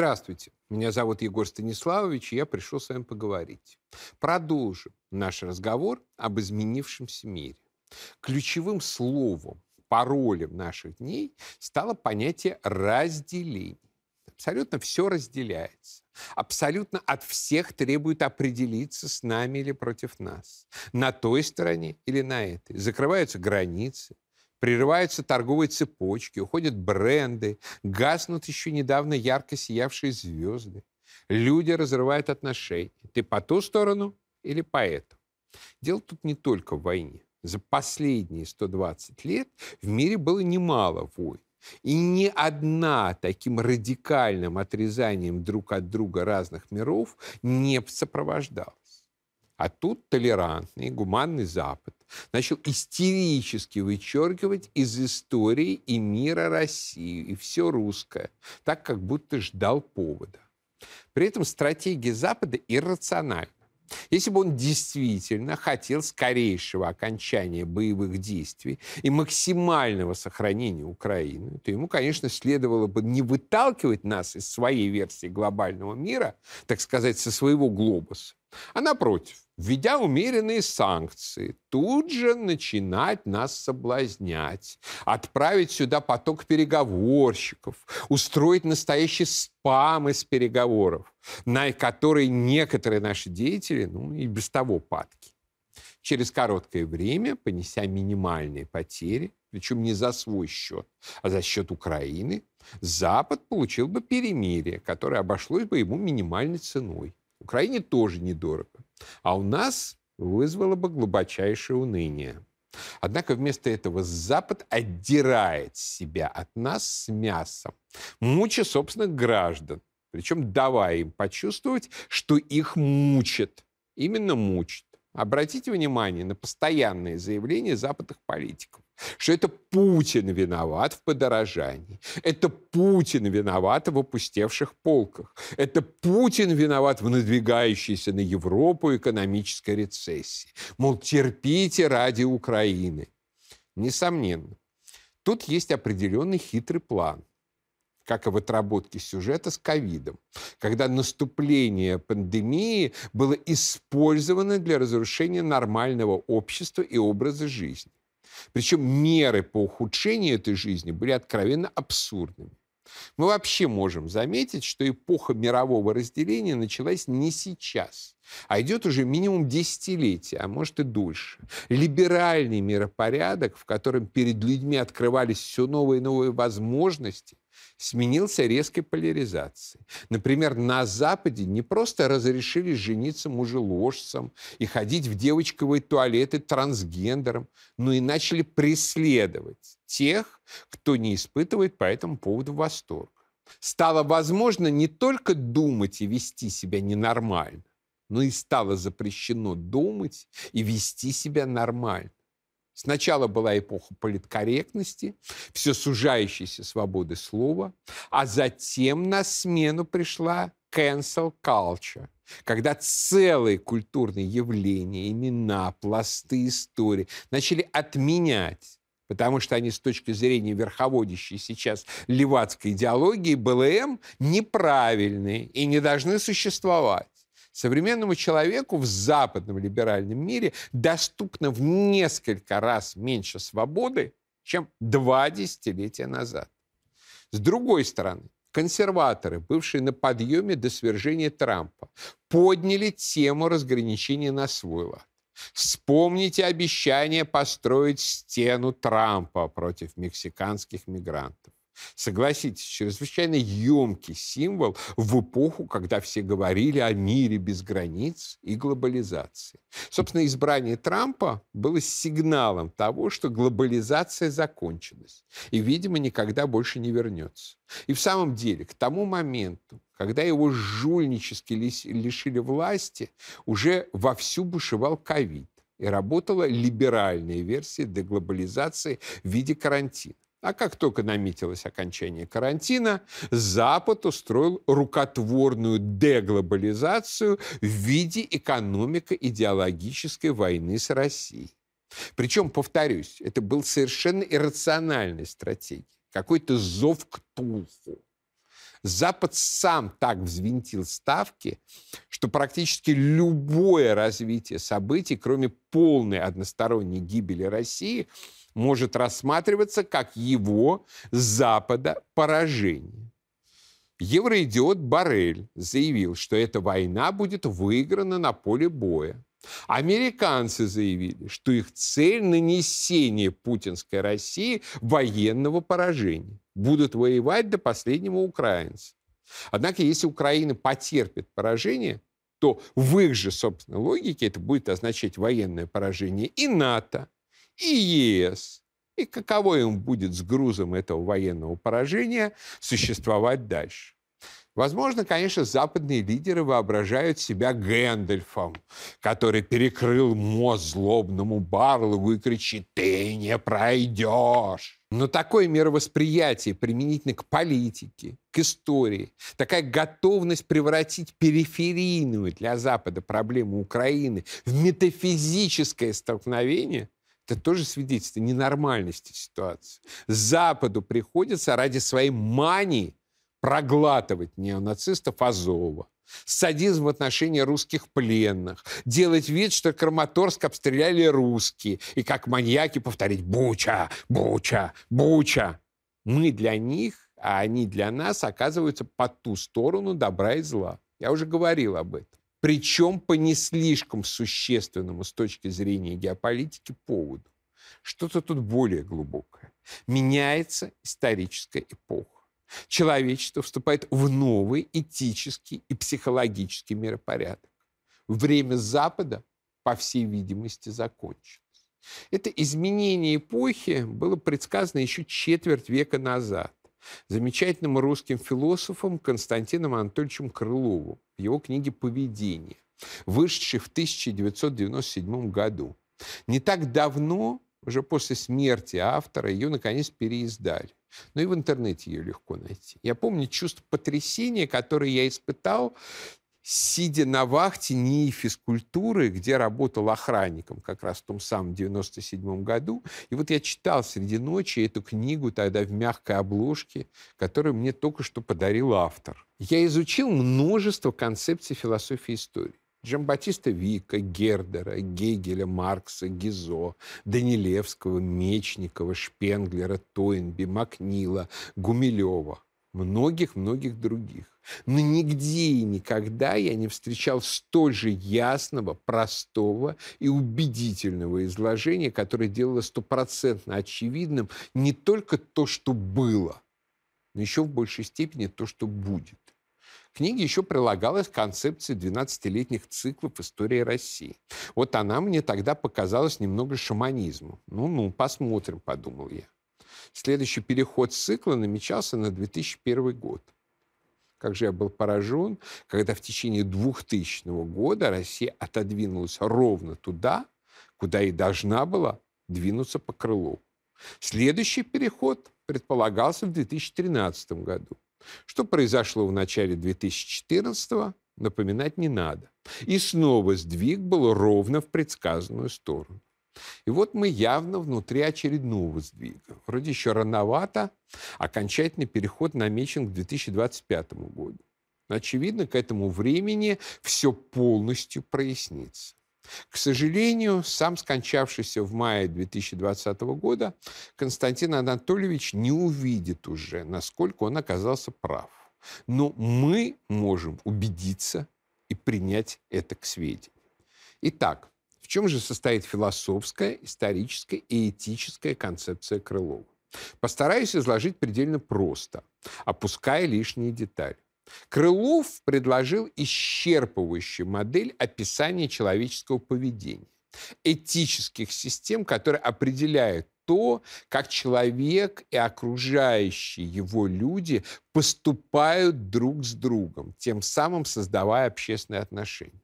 Здравствуйте, меня зовут Егор Станиславович, и я пришел с вами поговорить. Продолжим наш разговор об изменившемся мире. Ключевым словом, паролем наших дней стало понятие разделения. Абсолютно все разделяется. Абсолютно от всех требует определиться с нами или против нас. На той стороне или на этой. Закрываются границы, Прерываются торговые цепочки, уходят бренды, гаснут еще недавно ярко сиявшие звезды. Люди разрывают отношения. Ты по ту сторону или по эту? Дело тут не только в войне. За последние 120 лет в мире было немало войн. И ни одна таким радикальным отрезанием друг от друга разных миров не сопровождалась. А тут толерантный, гуманный Запад начал истерически вычеркивать из истории и мира Россию, и все русское, так как будто ждал повода. При этом стратегия Запада иррациональна. Если бы он действительно хотел скорейшего окончания боевых действий и максимального сохранения Украины, то ему, конечно, следовало бы не выталкивать нас из своей версии глобального мира, так сказать, со своего глобуса, а напротив, введя умеренные санкции, тут же начинать нас соблазнять, отправить сюда поток переговорщиков, устроить настоящий спам из переговоров, на которые некоторые наши деятели, ну, и без того падки. Через короткое время, понеся минимальные потери, причем не за свой счет, а за счет Украины, Запад получил бы перемирие, которое обошлось бы ему минимальной ценой. Украине тоже недорого. А у нас вызвало бы глубочайшее уныние. Однако вместо этого Запад отдирает себя от нас с мясом, муча собственных граждан, причем давая им почувствовать, что их мучат. Именно мучат. Обратите внимание на постоянные заявления западных политиков, что это Путин виноват в подорожании, это Путин виноват в опустевших полках, это Путин виноват в надвигающейся на Европу экономической рецессии. Мол, терпите ради Украины. Несомненно, тут есть определенный хитрый план как и в отработке сюжета с ковидом, когда наступление пандемии было использовано для разрушения нормального общества и образа жизни. Причем меры по ухудшению этой жизни были откровенно абсурдными. Мы вообще можем заметить, что эпоха мирового разделения началась не сейчас, а идет уже минимум десятилетия, а может и дольше. Либеральный миропорядок, в котором перед людьми открывались все новые и новые возможности, сменился резкой поляризацией. Например, на Западе не просто разрешили жениться мужеложцам и ходить в девочковые туалеты трансгендерам, но и начали преследовать тех, кто не испытывает по этому поводу восторга. Стало возможно не только думать и вести себя ненормально, но и стало запрещено думать и вести себя нормально. Сначала была эпоха политкорректности, все сужающейся свободы слова, а затем на смену пришла cancel culture, когда целые культурные явления, имена, пласты истории начали отменять потому что они с точки зрения верховодящей сейчас левацкой идеологии БЛМ неправильные и не должны существовать. Современному человеку в западном либеральном мире доступно в несколько раз меньше свободы, чем два десятилетия назад. С другой стороны, консерваторы, бывшие на подъеме до свержения Трампа, подняли тему разграничения на свой лад. Вспомните обещание построить стену Трампа против мексиканских мигрантов. Согласитесь, чрезвычайно емкий символ в эпоху, когда все говорили о мире без границ и глобализации. Собственно, избрание Трампа было сигналом того, что глобализация закончилась и, видимо, никогда больше не вернется. И в самом деле, к тому моменту, когда его жульнически лишили власти, уже вовсю бушевал ковид и работала либеральная версия деглобализации в виде карантина. А как только наметилось окончание карантина, Запад устроил рукотворную деглобализацию в виде экономико-идеологической войны с Россией. Причем, повторюсь, это был совершенно иррациональной стратегией, какой-то зов к Тулху. Запад сам так взвинтил ставки, что практически любое развитие событий, кроме полной односторонней гибели России, может рассматриваться как его Запада поражение. Евроидиот Барель заявил, что эта война будет выиграна на поле боя. Американцы заявили, что их цель – нанесение путинской России военного поражения. Будут воевать до последнего украинца. Однако, если Украина потерпит поражение, то в их же собственной логике это будет означать военное поражение и НАТО, и ЕС. И каково им будет с грузом этого военного поражения существовать дальше. Возможно, конечно, западные лидеры воображают себя Гэндальфом, который перекрыл мост злобному Барлогу и кричит «Ты не пройдешь!». Но такое мировосприятие применительно к политике, к истории, такая готовность превратить периферийную для Запада проблему Украины в метафизическое столкновение – это тоже свидетельство ненормальности ситуации. Западу приходится ради своей мании проглатывать неонацистов Азова, садизм в отношении русских пленных, делать вид, что Краматорск обстреляли русские, и как маньяки повторить «Буча! Буча! Буча!». Мы для них, а они для нас оказываются по ту сторону добра и зла. Я уже говорил об этом. Причем по не слишком существенному с точки зрения геополитики поводу. Что-то тут более глубокое. Меняется историческая эпоха человечество вступает в новый этический и психологический миропорядок. Время Запада, по всей видимости, закончилось. Это изменение эпохи было предсказано еще четверть века назад замечательным русским философом Константином Анатольевичем Крыловым в его книге «Поведение», вышедшей в 1997 году. Не так давно, уже после смерти автора, ее наконец переиздали. Ну и в интернете ее легко найти. Я помню чувство потрясения, которое я испытал, сидя на вахте НИИ физкультуры, где работал охранником как раз в том самом 97 году. И вот я читал среди ночи эту книгу тогда в мягкой обложке, которую мне только что подарил автор. Я изучил множество концепций философии истории. Джамбатиста Вика, Гердера, Гегеля, Маркса, Гизо, Данилевского, Мечникова, Шпенглера, Тойнби, Макнила, Гумилева, многих-многих других. Но нигде и никогда я не встречал столь же ясного, простого и убедительного изложения, которое делало стопроцентно очевидным не только то, что было, но еще в большей степени то, что будет. К книге еще прилагалась концепция 12-летних циклов истории России. Вот она мне тогда показалась немного шаманизмом. Ну-ну, посмотрим, подумал я. Следующий переход цикла намечался на 2001 год. Как же я был поражен, когда в течение 2000 года Россия отодвинулась ровно туда, куда и должна была двинуться по крылу. Следующий переход предполагался в 2013 году. Что произошло в начале 2014 напоминать не надо. И снова сдвиг был ровно в предсказанную сторону. И вот мы явно внутри очередного сдвига. Вроде еще рановато, окончательный переход намечен к 2025 году. Но, очевидно, к этому времени все полностью прояснится. К сожалению, сам скончавшийся в мае 2020 года Константин Анатольевич не увидит уже, насколько он оказался прав. Но мы можем убедиться и принять это к сведению. Итак, чем же состоит философская, историческая и этическая концепция Крылова? Постараюсь изложить предельно просто, опуская лишние детали. Крылов предложил исчерпывающую модель описания человеческого поведения, этических систем, которые определяют то, как человек и окружающие его люди поступают друг с другом, тем самым создавая общественные отношения.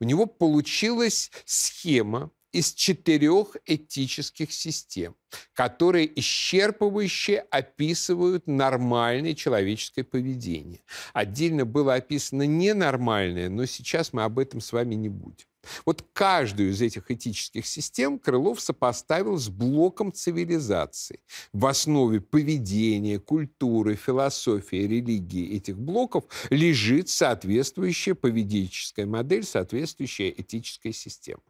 У него получилась схема из четырех этических систем, которые исчерпывающе описывают нормальное человеческое поведение. Отдельно было описано ненормальное, но сейчас мы об этом с вами не будем. Вот каждую из этих этических систем Крылов сопоставил с блоком цивилизации. В основе поведения, культуры, философии, религии этих блоков лежит соответствующая поведенческая модель, соответствующая этическая система.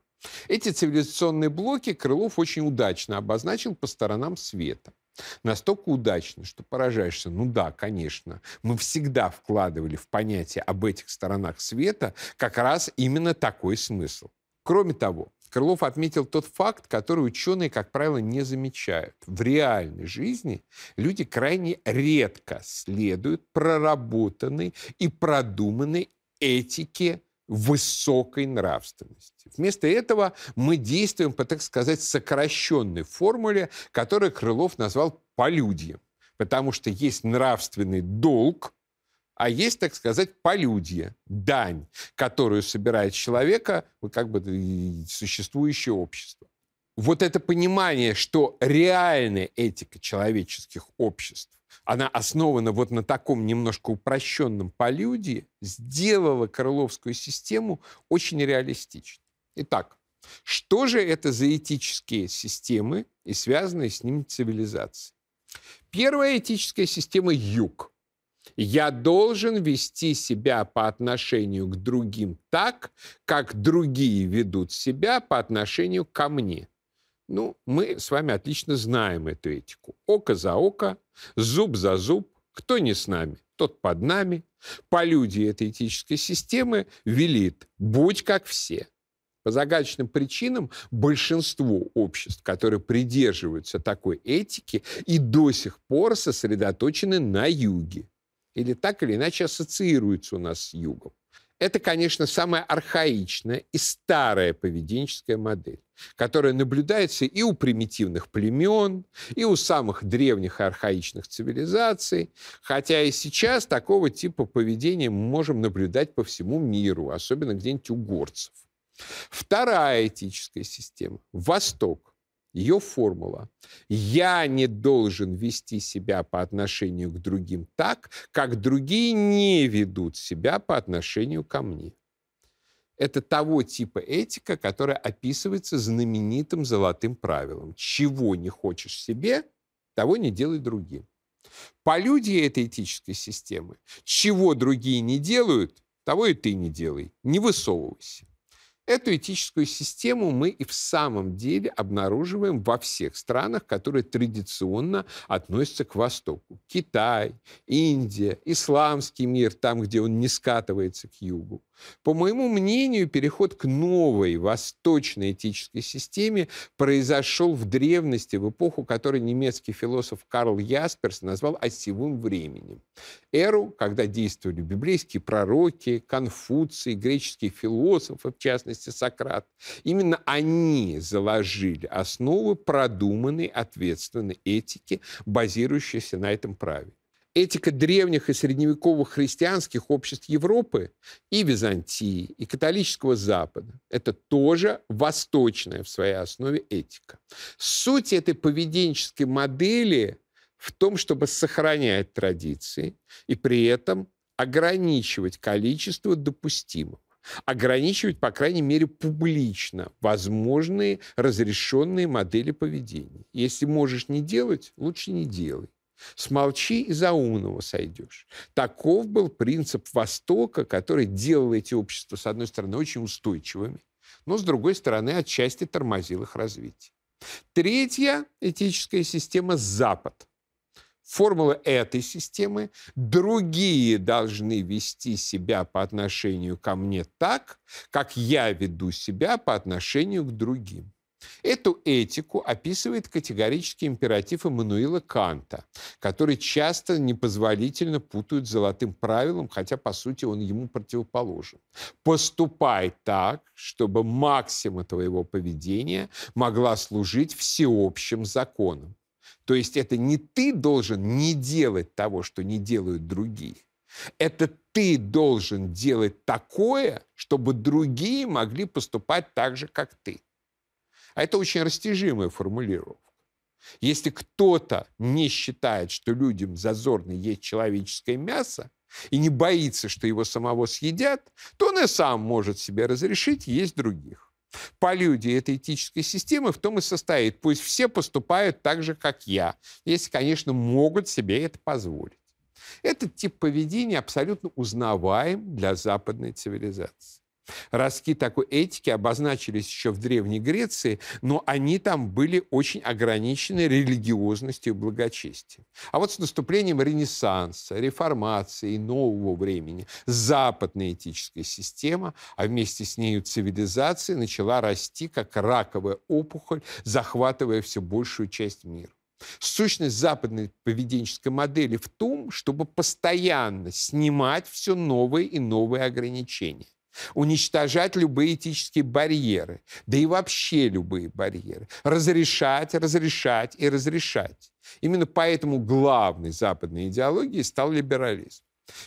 Эти цивилизационные блоки Крылов очень удачно обозначил по сторонам света. Настолько удачно, что поражаешься. Ну да, конечно, мы всегда вкладывали в понятие об этих сторонах света как раз именно такой смысл. Кроме того, Крылов отметил тот факт, который ученые, как правило, не замечают. В реальной жизни люди крайне редко следуют проработанной и продуманной этике высокой нравственности. Вместо этого мы действуем по, так сказать, сокращенной формуле, которую Крылов назвал полюдьем. Потому что есть нравственный долг, а есть, так сказать, полюдье, дань, которую собирает человека, как бы существующее общество. Вот это понимание, что реальная этика человеческих обществ она основана вот на таком немножко упрощенном полюдии, сделала Крыловскую систему очень реалистичной. Итак, что же это за этические системы и связанные с ними цивилизации? Первая этическая система – юг. Я должен вести себя по отношению к другим так, как другие ведут себя по отношению ко мне – ну, мы с вами отлично знаем эту этику. Око за око, зуб за зуб. Кто не с нами, тот под нами. Полюдие этой этической системы велит «будь как все». По загадочным причинам большинство обществ, которые придерживаются такой этики, и до сих пор сосредоточены на юге. Или так или иначе ассоциируются у нас с югом. Это, конечно, самая архаичная и старая поведенческая модель, которая наблюдается и у примитивных племен, и у самых древних и архаичных цивилизаций, хотя и сейчас такого типа поведения мы можем наблюдать по всему миру, особенно где-нибудь у горцев. Вторая этическая система – Восток ее формула. Я не должен вести себя по отношению к другим так, как другие не ведут себя по отношению ко мне. Это того типа этика, которая описывается знаменитым золотым правилом. Чего не хочешь себе, того не делай другим. Полюдие этой этической системы. Чего другие не делают, того и ты не делай. Не высовывайся. Эту этическую систему мы и в самом деле обнаруживаем во всех странах, которые традиционно относятся к Востоку. Китай, Индия, исламский мир, там, где он не скатывается к югу. По моему мнению, переход к новой восточной этической системе произошел в древности, в эпоху, которую немецкий философ Карл Ясперс назвал осевым временем. Эру, когда действовали библейские пророки, Конфуций, греческие философы, в частности Сократ. Именно они заложили основы продуманной, ответственной этики, базирующейся на этом праве этика древних и средневековых христианских обществ Европы и Византии, и католического Запада – это тоже восточная в своей основе этика. Суть этой поведенческой модели в том, чтобы сохранять традиции и при этом ограничивать количество допустимого ограничивать, по крайней мере, публично возможные разрешенные модели поведения. Если можешь не делать, лучше не делай. Смолчи и за умного сойдешь. Таков был принцип Востока, который делал эти общества, с одной стороны, очень устойчивыми, но, с другой стороны, отчасти тормозил их развитие. Третья этическая система – Запад. Формула этой системы – другие должны вести себя по отношению ко мне так, как я веду себя по отношению к другим. Эту этику описывает категорический императив Эммануила Канта, который часто непозволительно путают с золотым правилом, хотя, по сути, он ему противоположен. Поступай так, чтобы максима твоего поведения могла служить всеобщим законом. То есть это не ты должен не делать того, что не делают другие. Это ты должен делать такое, чтобы другие могли поступать так же, как ты. А это очень растяжимая формулировка. Если кто-то не считает, что людям зазорно есть человеческое мясо, и не боится, что его самого съедят, то он и сам может себе разрешить есть других. Полюдия этой этической системы в том и состоит. Пусть все поступают так же, как я, если, конечно, могут себе это позволить. Этот тип поведения абсолютно узнаваем для западной цивилизации. Ростки такой этики обозначились еще в Древней Греции, но они там были очень ограничены религиозностью и благочестием. А вот с наступлением Ренессанса, Реформации и нового времени западная этическая система, а вместе с нею цивилизация, начала расти как раковая опухоль, захватывая все большую часть мира. Сущность западной поведенческой модели в том, чтобы постоянно снимать все новые и новые ограничения уничтожать любые этические барьеры, да и вообще любые барьеры, разрешать, разрешать и разрешать. Именно поэтому главной западной идеологией стал либерализм.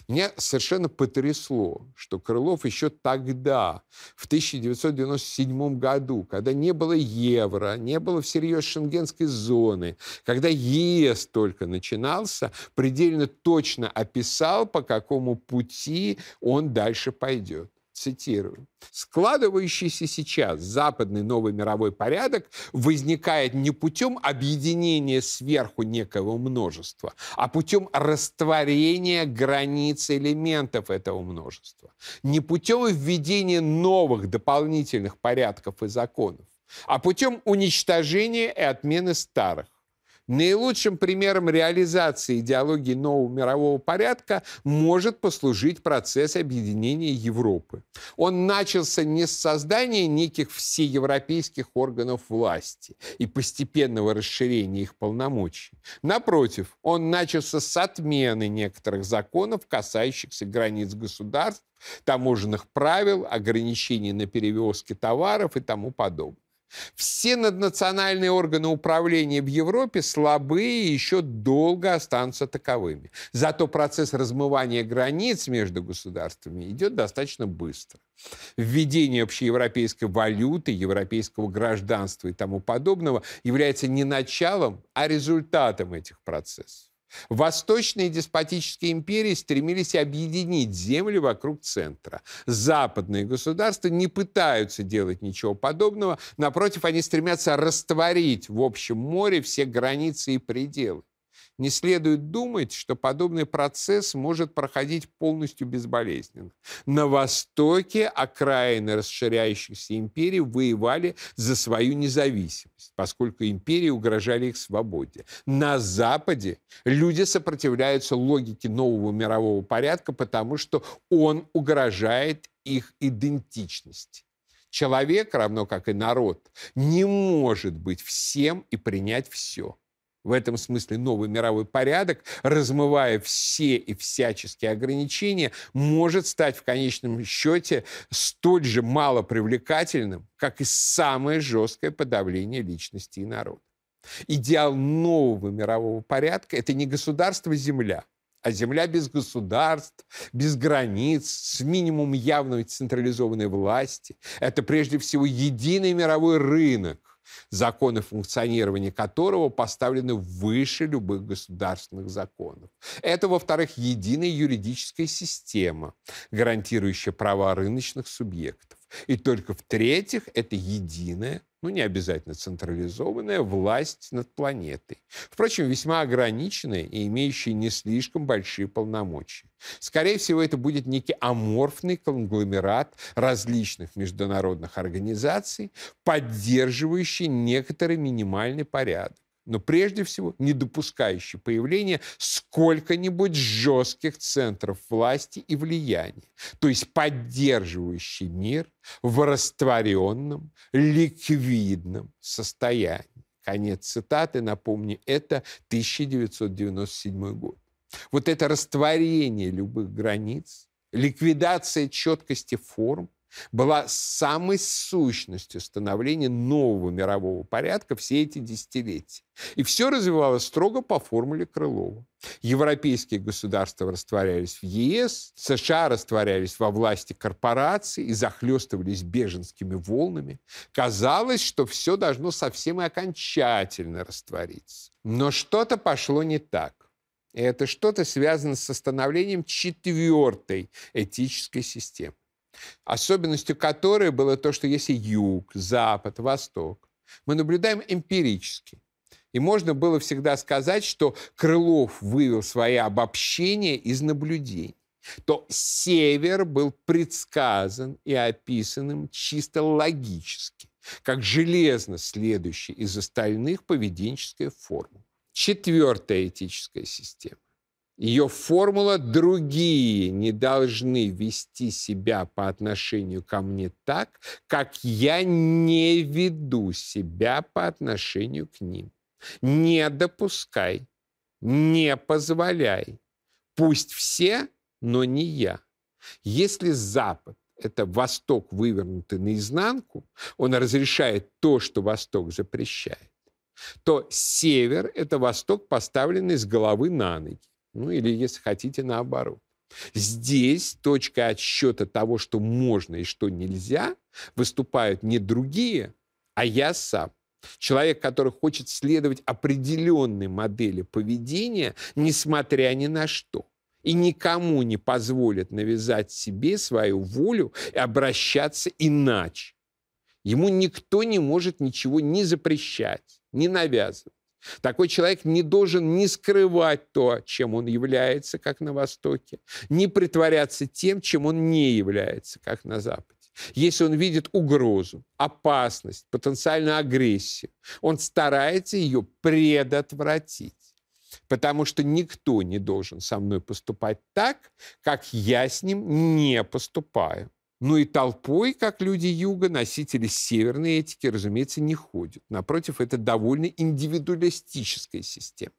Меня совершенно потрясло, что Крылов еще тогда, в 1997 году, когда не было евро, не было всерьез шенгенской зоны, когда ЕС только начинался, предельно точно описал, по какому пути он дальше пойдет цитирую, «складывающийся сейчас западный новый мировой порядок возникает не путем объединения сверху некого множества, а путем растворения границ элементов этого множества, не путем введения новых дополнительных порядков и законов, а путем уничтожения и отмены старых. Наилучшим примером реализации идеологии нового мирового порядка может послужить процесс объединения Европы. Он начался не с создания неких всеевропейских органов власти и постепенного расширения их полномочий. Напротив, он начался с отмены некоторых законов, касающихся границ государств, таможенных правил, ограничений на перевозки товаров и тому подобное. Все наднациональные органы управления в Европе слабые и еще долго останутся таковыми. Зато процесс размывания границ между государствами идет достаточно быстро. Введение общеевропейской валюты, европейского гражданства и тому подобного является не началом, а результатом этих процессов. Восточные деспотические империи стремились объединить земли вокруг центра. Западные государства не пытаются делать ничего подобного, напротив, они стремятся растворить в общем море все границы и пределы. Не следует думать, что подобный процесс может проходить полностью безболезненно. На Востоке окраины расширяющихся империй воевали за свою независимость, поскольку империи угрожали их свободе. На Западе люди сопротивляются логике нового мирового порядка, потому что он угрожает их идентичности. Человек, равно как и народ, не может быть всем и принять все в этом смысле новый мировой порядок, размывая все и всяческие ограничения, может стать в конечном счете столь же малопривлекательным, как и самое жесткое подавление личности и народа. Идеал нового мирового порядка – это не государство-земля, а земля без государств, без границ, с минимумом явной централизованной власти. Это прежде всего единый мировой рынок, законы функционирования которого поставлены выше любых государственных законов. Это, во-вторых, единая юридическая система, гарантирующая права рыночных субъектов. И только в-третьих, это единая ну, не обязательно централизованная власть над планетой. Впрочем, весьма ограниченная и имеющая не слишком большие полномочия. Скорее всего, это будет некий аморфный конгломерат различных международных организаций, поддерживающий некоторый минимальный порядок но прежде всего не допускающий появления сколько-нибудь жестких центров власти и влияния, то есть поддерживающий мир в растворенном, ликвидном состоянии. Конец цитаты, напомню, это 1997 год. Вот это растворение любых границ, ликвидация четкости форм, была самой сущностью становления нового мирового порядка все эти десятилетия. И все развивалось строго по формуле Крылова. Европейские государства растворялись в ЕС, США растворялись во власти корпораций и захлестывались беженскими волнами. Казалось, что все должно совсем и окончательно раствориться. Но что-то пошло не так. И это что-то связано с становлением четвертой этической системы. Особенностью которой было то, что если юг, запад, восток, мы наблюдаем эмпирически. И можно было всегда сказать, что Крылов вывел свои обобщения из наблюдений то север был предсказан и описанным чисто логически, как железно следующий из остальных поведенческая формула. Четвертая этическая система. Ее формула «другие не должны вести себя по отношению ко мне так, как я не веду себя по отношению к ним». Не допускай, не позволяй. Пусть все но не я. Если Запад – это Восток, вывернутый наизнанку, он разрешает то, что Восток запрещает, то Север – это Восток, поставленный с головы на ноги. Ну или, если хотите, наоборот. Здесь точка отсчета того, что можно и что нельзя, выступают не другие, а я сам. Человек, который хочет следовать определенной модели поведения, несмотря ни на что и никому не позволит навязать себе свою волю и обращаться иначе. Ему никто не может ничего не запрещать, не навязывать. Такой человек не должен не скрывать то, чем он является, как на Востоке, не притворяться тем, чем он не является, как на Западе. Если он видит угрозу, опасность, потенциальную агрессию, он старается ее предотвратить потому что никто не должен со мной поступать так, как я с ним не поступаю. Ну и толпой, как люди юга, носители северной этики, разумеется, не ходят. Напротив, это довольно индивидуалистическая система.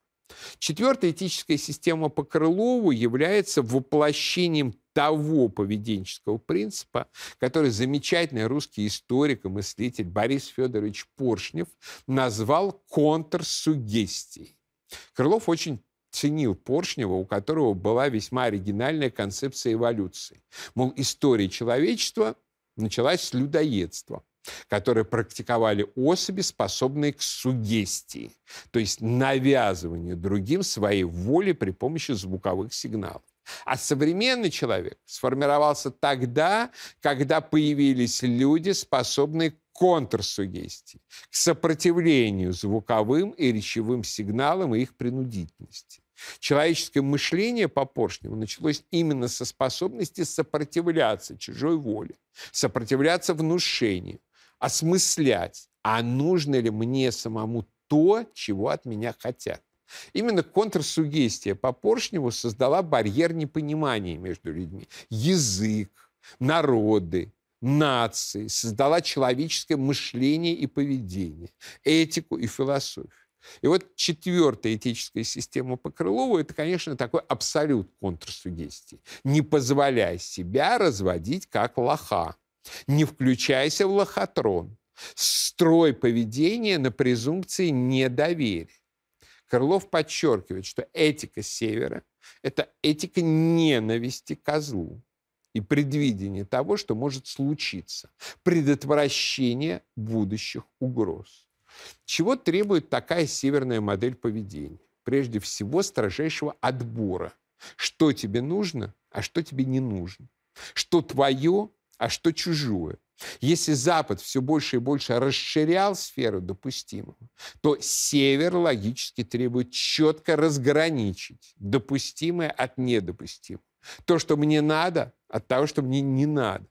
Четвертая этическая система по Крылову является воплощением того поведенческого принципа, который замечательный русский историк и мыслитель Борис Федорович Поршнев назвал контрсугестией. Крылов очень ценил Поршнева, у которого была весьма оригинальная концепция эволюции. Мол, история человечества началась с людоедства которые практиковали особи, способные к сугестии, то есть навязыванию другим своей воли при помощи звуковых сигналов. А современный человек сформировался тогда, когда появились люди, способные контрсугестии, к сопротивлению звуковым и речевым сигналам и их принудительности. Человеческое мышление по Поршневу началось именно со способности сопротивляться чужой воле, сопротивляться внушению, осмыслять, а нужно ли мне самому то, чего от меня хотят. Именно контрсугестия по Поршневу создала барьер непонимания между людьми. Язык, народы, нации, создала человеческое мышление и поведение, этику и философию. И вот четвертая этическая система по Крылову – это, конечно, такой абсолют контрсугестии. Не позволяй себя разводить как лоха. Не включайся в лохотрон. Строй поведение на презумпции недоверия. Крылов подчеркивает, что этика Севера – это этика ненависти козлу и предвидение того, что может случиться, предотвращение будущих угроз. Чего требует такая северная модель поведения? Прежде всего, строжайшего отбора. Что тебе нужно, а что тебе не нужно. Что твое, а что чужое. Если Запад все больше и больше расширял сферу допустимого, то Север логически требует четко разграничить допустимое от недопустимого. То, что мне надо, от того, что мне не надо.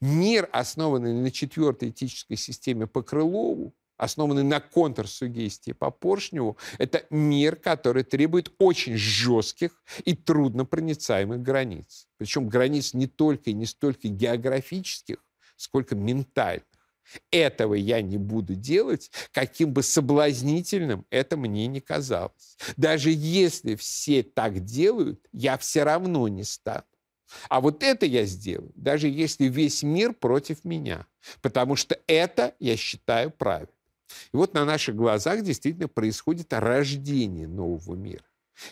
Мир, основанный на четвертой этической системе по Крылову, основанный на контрсугестии по Поршневу, это мир, который требует очень жестких и труднопроницаемых границ. Причем границ не только и не столько географических, сколько ментальных. Этого я не буду делать, каким бы соблазнительным это мне не казалось. Даже если все так делают, я все равно не стану. А вот это я сделаю, даже если весь мир против меня, потому что это я считаю правильным. И вот на наших глазах действительно происходит рождение нового мира.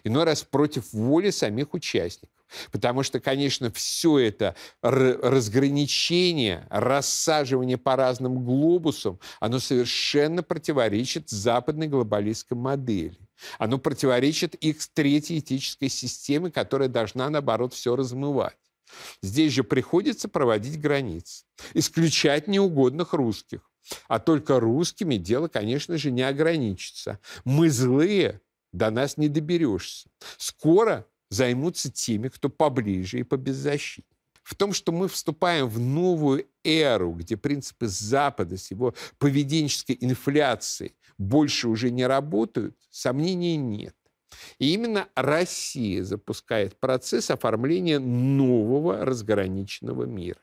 иной раз против воли самих участников. Потому что, конечно, все это разграничение, рассаживание по разным глобусам, оно совершенно противоречит западной глобалистской модели. Оно противоречит их третьей этической системе, которая должна, наоборот, все размывать. Здесь же приходится проводить границы, исключать неугодных русских. А только русскими дело, конечно же, не ограничится. Мы злые, до нас не доберешься. Скоро займутся теми, кто поближе и побеззащитнее. В том, что мы вступаем в новую эру, где принципы Запада с его поведенческой инфляцией больше уже не работают, сомнений нет. И именно Россия запускает процесс оформления нового разграниченного мира.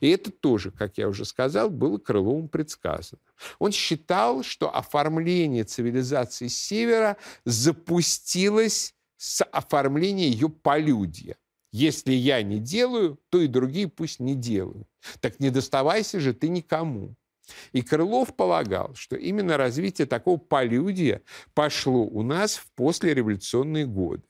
И это тоже, как я уже сказал, было Крыловым предсказано. Он считал, что оформление цивилизации Севера запустилось с оформления ее полюдья. Если я не делаю, то и другие пусть не делают. Так не доставайся же ты никому. И Крылов полагал, что именно развитие такого полюдия пошло у нас в послереволюционные годы.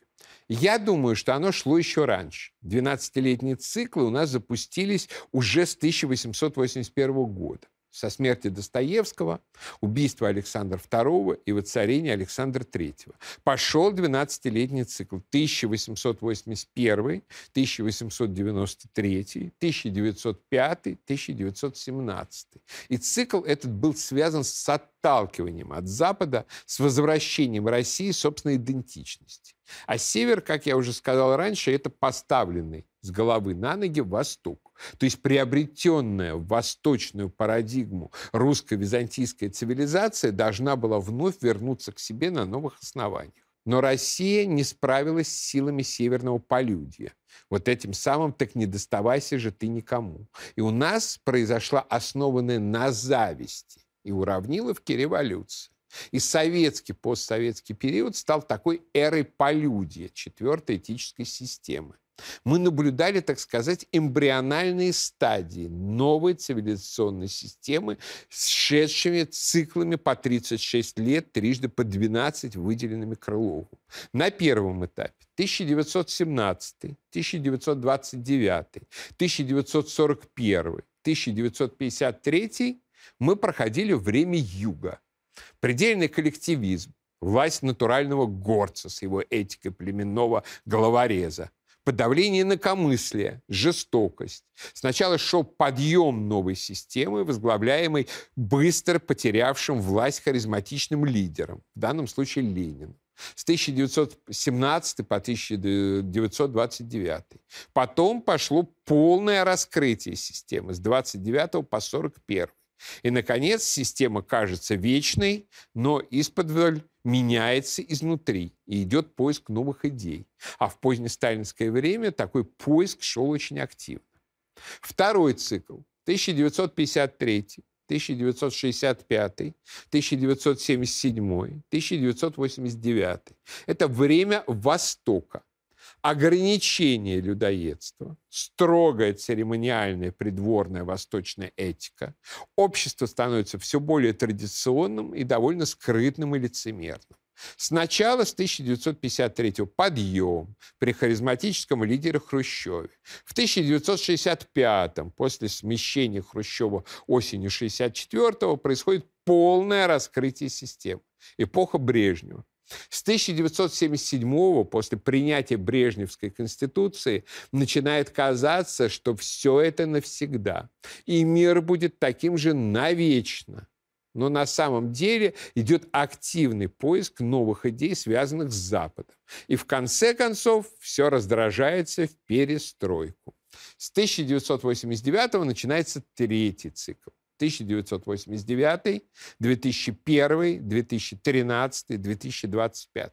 Я думаю, что оно шло еще раньше. 12-летние циклы у нас запустились уже с 1881 года со смерти Достоевского, убийства Александра II и воцарения Александра III. Пошел 12-летний цикл 1881, 1893, 1905, 1917. И цикл этот был связан с отталкиванием от Запада, с возвращением России собственной идентичности. А север, как я уже сказал раньше, это поставленный с головы на ноги восток. То есть приобретенная восточную парадигму русско-византийская цивилизация должна была вновь вернуться к себе на новых основаниях. Но Россия не справилась с силами северного полюдья. Вот этим самым так не доставайся же ты никому. И у нас произошла основанная на зависти и уравниловки революция. И советский, постсоветский период стал такой эрой полюдия, четвертой этической системы. Мы наблюдали, так сказать, эмбриональные стадии новой цивилизационной системы с шедшими циклами по 36 лет, трижды по 12 выделенными Крыловым. На первом этапе 1917, 1929, 1941, 1953 мы проходили время юга. Предельный коллективизм, власть натурального горца с его этикой племенного головореза, подавление инакомыслия, жестокость. Сначала шел подъем новой системы, возглавляемой быстро потерявшим власть харизматичным лидером, в данном случае Лениным с 1917 по 1929. Потом пошло полное раскрытие системы с 29 по 41. И, наконец, система кажется вечной, но из-под меняется изнутри и идет поиск новых идей. А в позднесталинское время такой поиск шел очень активно. Второй цикл 1953 1965, 1977, 1989. Это время Востока ограничение людоедства, строгая церемониальная придворная восточная этика, общество становится все более традиционным и довольно скрытным и лицемерным. Сначала с 1953 подъем при харизматическом лидере Хрущеве. В 1965 после смещения Хрущева осенью 1964 происходит полное раскрытие системы. Эпоха Брежнева. С 1977 после принятия Брежневской конституции начинает казаться, что все это навсегда, и мир будет таким же навечно. Но на самом деле идет активный поиск новых идей, связанных с Западом. И в конце концов все раздражается в перестройку. С 1989 начинается третий цикл. 1989, 2001, 2013, 2025.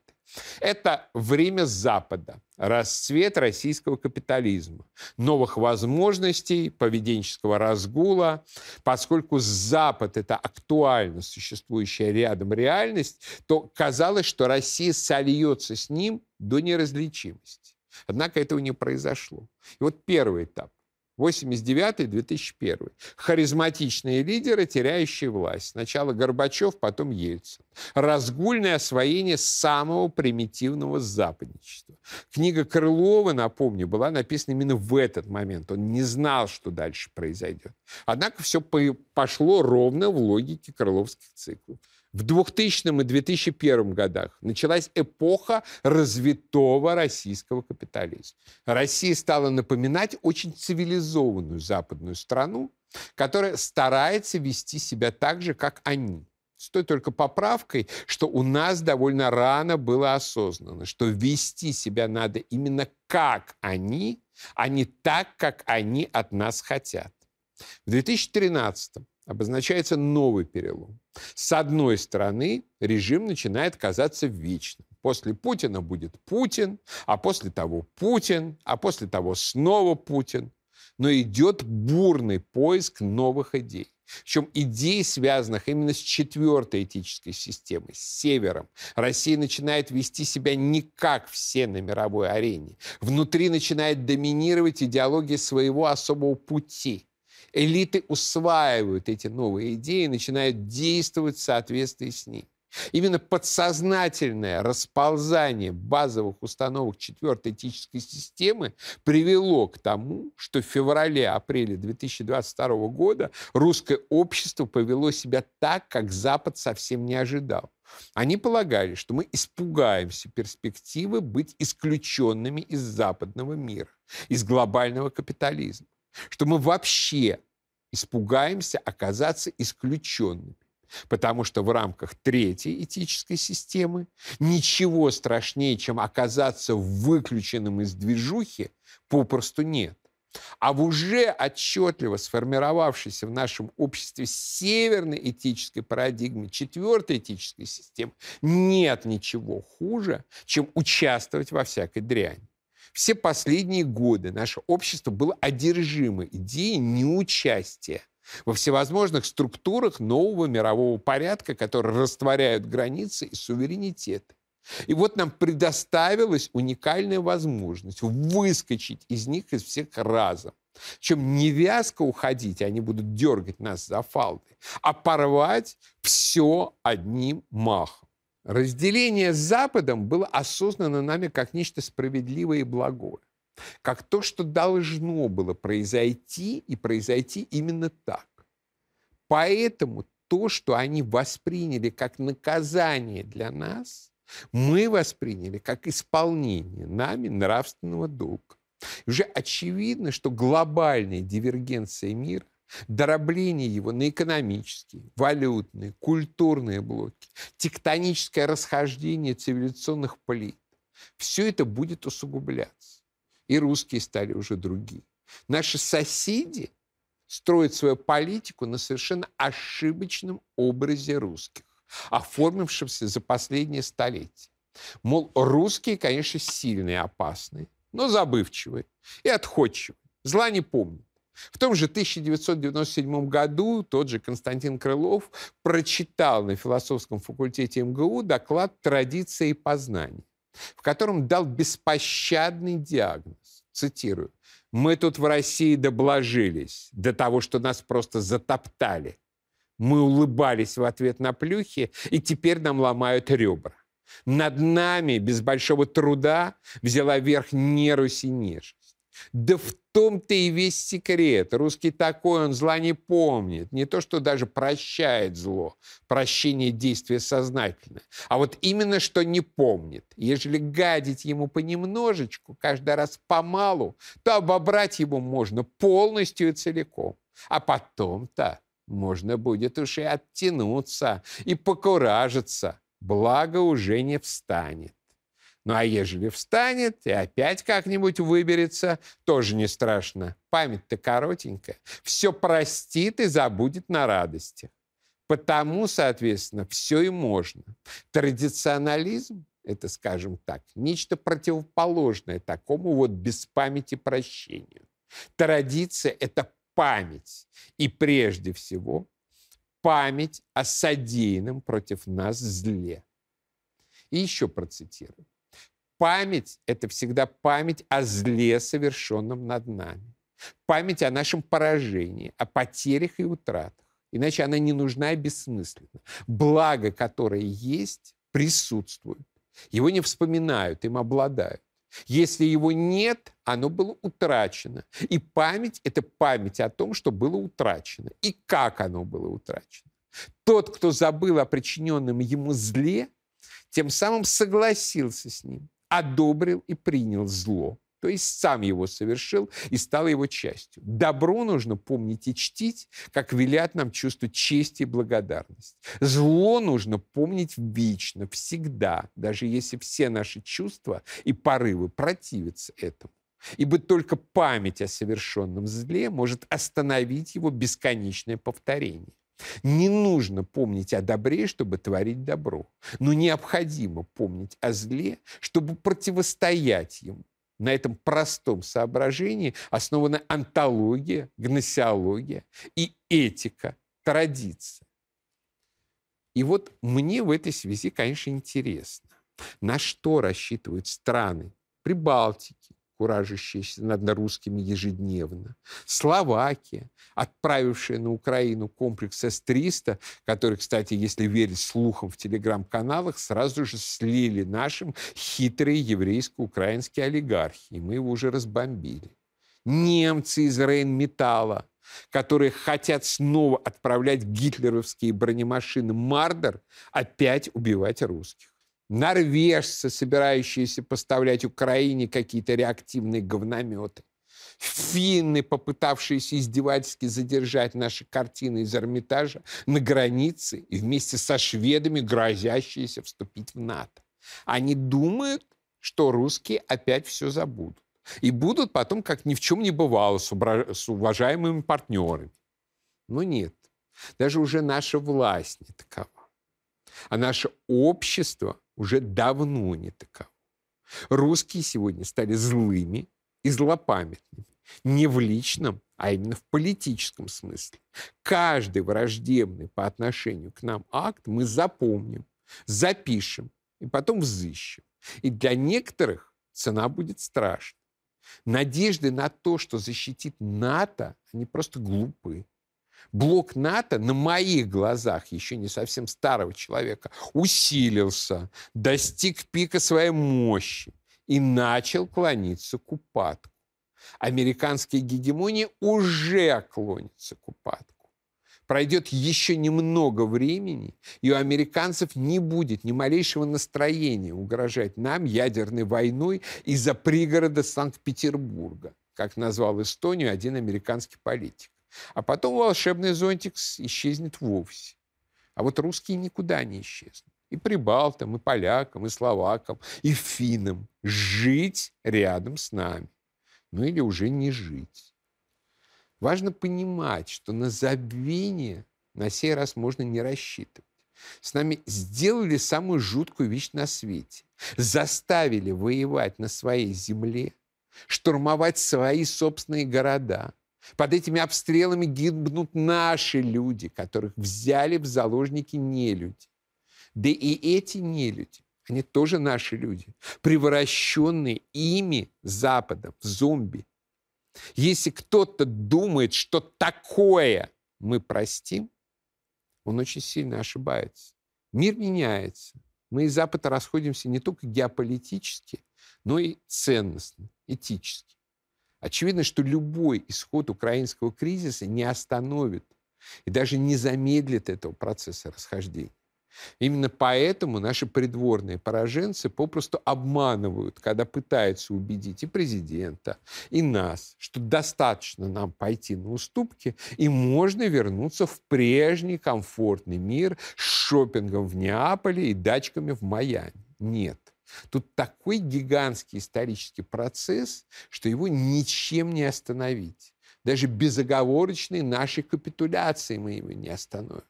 Это время Запада, расцвет российского капитализма, новых возможностей, поведенческого разгула. Поскольку Запад – это актуально существующая рядом реальность, то казалось, что Россия сольется с ним до неразличимости. Однако этого не произошло. И вот первый этап 89-2001. Харизматичные лидеры, теряющие власть. Сначала Горбачев, потом Ельцин. Разгульное освоение самого примитивного западничества. Книга Крылова, напомню, была написана именно в этот момент. Он не знал, что дальше произойдет. Однако все пошло ровно в логике крыловских циклов. В 2000 и 2001 годах началась эпоха развитого российского капитализма. Россия стала напоминать очень цивилизованную западную страну, которая старается вести себя так же, как они. С той только поправкой, что у нас довольно рано было осознано, что вести себя надо именно как они, а не так, как они от нас хотят. В 2013 обозначается новый перелом. С одной стороны, режим начинает казаться вечным. После Путина будет Путин, а после того Путин, а после того снова Путин. Но идет бурный поиск новых идей. Причем идей, связанных именно с четвертой этической системой, с севером. Россия начинает вести себя не как все на мировой арене. Внутри начинает доминировать идеология своего особого пути – элиты усваивают эти новые идеи и начинают действовать в соответствии с ними. Именно подсознательное расползание базовых установок четвертой этической системы привело к тому, что в феврале-апреле 2022 года русское общество повело себя так, как Запад совсем не ожидал. Они полагали, что мы испугаемся перспективы быть исключенными из западного мира, из глобального капитализма что мы вообще испугаемся оказаться исключенными. Потому что в рамках третьей этической системы ничего страшнее, чем оказаться выключенным из движухи, попросту нет. А в уже отчетливо сформировавшейся в нашем обществе северной этической парадигме, четвертой этической системы, нет ничего хуже, чем участвовать во всякой дряни. Все последние годы наше общество было одержимо идеей неучастия во всевозможных структурах нового мирового порядка, которые растворяют границы и суверенитет. И вот нам предоставилась уникальная возможность выскочить из них из всех разом. Чем не вязко уходить, они будут дергать нас за фалды, а порвать все одним махом. Разделение с Западом было осознано нами как нечто справедливое и благое, как то, что должно было произойти и произойти именно так. Поэтому то, что они восприняли как наказание для нас, мы восприняли как исполнение нами нравственного долга. И уже очевидно, что глобальная дивергенция мира дробление его на экономические, валютные, культурные блоки, тектоническое расхождение цивилизационных плит. Все это будет усугубляться. И русские стали уже другие. Наши соседи строят свою политику на совершенно ошибочном образе русских, оформившемся за последние столетия. Мол, русские, конечно, сильные опасные, но забывчивые и отходчивые. Зла не помнят. В том же 1997 году тот же Константин Крылов прочитал на философском факультете МГУ доклад «Традиции и познания», в котором дал беспощадный диагноз. Цитирую. «Мы тут в России доблажились до того, что нас просто затоптали. Мы улыбались в ответ на плюхи, и теперь нам ломают ребра. Над нами без большого труда взяла верх нежность. Да в том-то и весь секрет. Русский такой, он зла не помнит. Не то, что даже прощает зло. Прощение действия сознательное. А вот именно, что не помнит. Ежели гадить ему понемножечку, каждый раз помалу, то обобрать его можно полностью и целиком. А потом-то можно будет уж и оттянуться, и покуражиться. Благо уже не встанет. Ну а ежели встанет и опять как-нибудь выберется, тоже не страшно. Память-то коротенькая. Все простит и забудет на радости. Потому, соответственно, все и можно. Традиционализм – это, скажем так, нечто противоположное такому вот без памяти прощению. Традиция – это память. И прежде всего память о содеянном против нас зле. И еще процитирую память – это всегда память о зле, совершенном над нами. память о нашем поражении, о потерях и утратах. Иначе она не нужна и бессмысленна. Благо, которое есть, присутствует. Его не вспоминают, им обладают. Если его нет, оно было утрачено. И память – это память о том, что было утрачено. И как оно было утрачено. Тот, кто забыл о причиненном ему зле, тем самым согласился с ним, одобрил и принял зло то есть сам его совершил и стал его частью. Добро нужно помнить и чтить, как велят нам чувство чести и благодарности. Зло нужно помнить вечно, всегда, даже если все наши чувства и порывы противятся этому. Ибо только память о совершенном зле может остановить его бесконечное повторение. Не нужно помнить о добре, чтобы творить добро, но необходимо помнить о зле, чтобы противостоять ему. На этом простом соображении основана антология, гносеология и этика, традиция. И вот мне в этой связи, конечно, интересно, на что рассчитывают страны Прибалтики, куражащаяся над русскими ежедневно. Словакия, отправившая на Украину комплекс С-300, который, кстати, если верить слухам в телеграм-каналах, сразу же слили нашим хитрые еврейско-украинские олигархи. И мы его уже разбомбили. Немцы из Рейнметалла, которые хотят снова отправлять гитлеровские бронемашины «Мардер» опять убивать русских норвежцы, собирающиеся поставлять Украине какие-то реактивные говнометы, финны, попытавшиеся издевательски задержать наши картины из Эрмитажа на границе и вместе со шведами грозящиеся вступить в НАТО. Они думают, что русские опять все забудут. И будут потом, как ни в чем не бывало, с, уважаемыми партнерами. Но нет, даже уже наша власть не такова. А наше общество уже давно не таково. Русские сегодня стали злыми и злопамятными. Не в личном, а именно в политическом смысле. Каждый враждебный по отношению к нам акт мы запомним, запишем и потом взыщем. И для некоторых цена будет страшной. Надежды на то, что защитит НАТО, они просто глупые блок НАТО на моих глазах, еще не совсем старого человека, усилился, достиг пика своей мощи и начал клониться к упадку. Американская гегемония уже клонится к упадку. Пройдет еще немного времени, и у американцев не будет ни малейшего настроения угрожать нам ядерной войной из-за пригорода Санкт-Петербурга, как назвал Эстонию один американский политик. А потом волшебный зонтик исчезнет вовсе. А вот русские никуда не исчезнут. И прибалтам, и полякам, и словакам, и финнам. Жить рядом с нами. Ну или уже не жить. Важно понимать, что на забвение на сей раз можно не рассчитывать. С нами сделали самую жуткую вещь на свете. Заставили воевать на своей земле, штурмовать свои собственные города – под этими обстрелами гибнут наши люди, которых взяли в заложники нелюди. Да и эти нелюди, они тоже наши люди, превращенные ими, Западом, в зомби. Если кто-то думает, что такое мы простим, он очень сильно ошибается. Мир меняется. Мы из Запада расходимся не только геополитически, но и ценностно, этически. Очевидно, что любой исход украинского кризиса не остановит и даже не замедлит этого процесса расхождения. Именно поэтому наши придворные пораженцы попросту обманывают, когда пытаются убедить и президента, и нас, что достаточно нам пойти на уступки, и можно вернуться в прежний комфортный мир с шопингом в Неаполе и дачками в Майами. Нет. Тут такой гигантский исторический процесс, что его ничем не остановить. Даже безоговорочной нашей капитуляции мы его не остановим.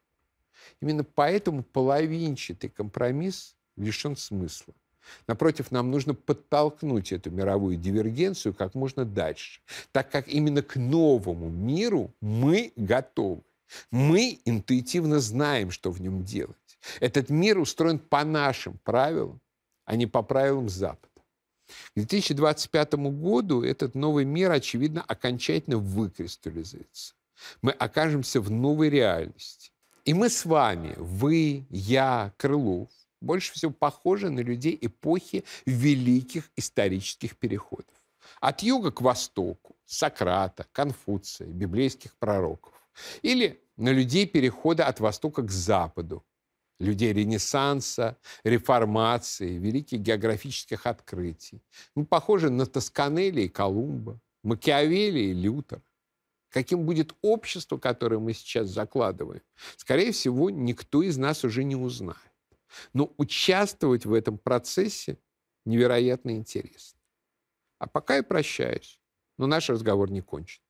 Именно поэтому половинчатый компромисс лишен смысла. Напротив, нам нужно подтолкнуть эту мировую дивергенцию как можно дальше, так как именно к новому миру мы готовы. Мы интуитивно знаем, что в нем делать. Этот мир устроен по нашим правилам, а не по правилам Запада. К 2025 году этот новый мир, очевидно, окончательно выкристаллизуется. Мы окажемся в новой реальности. И мы с вами, вы, я, Крылов, больше всего похожи на людей эпохи великих исторических переходов. От юга к востоку, Сократа, Конфуция, библейских пророков. Или на людей перехода от востока к западу, людей Ренессанса, реформации, великих географических открытий. Мы похожи на Тосканелли и Колумба, Макиавелли и Лютер. Каким будет общество, которое мы сейчас закладываем, скорее всего, никто из нас уже не узнает. Но участвовать в этом процессе невероятно интересно. А пока я прощаюсь, но наш разговор не кончен.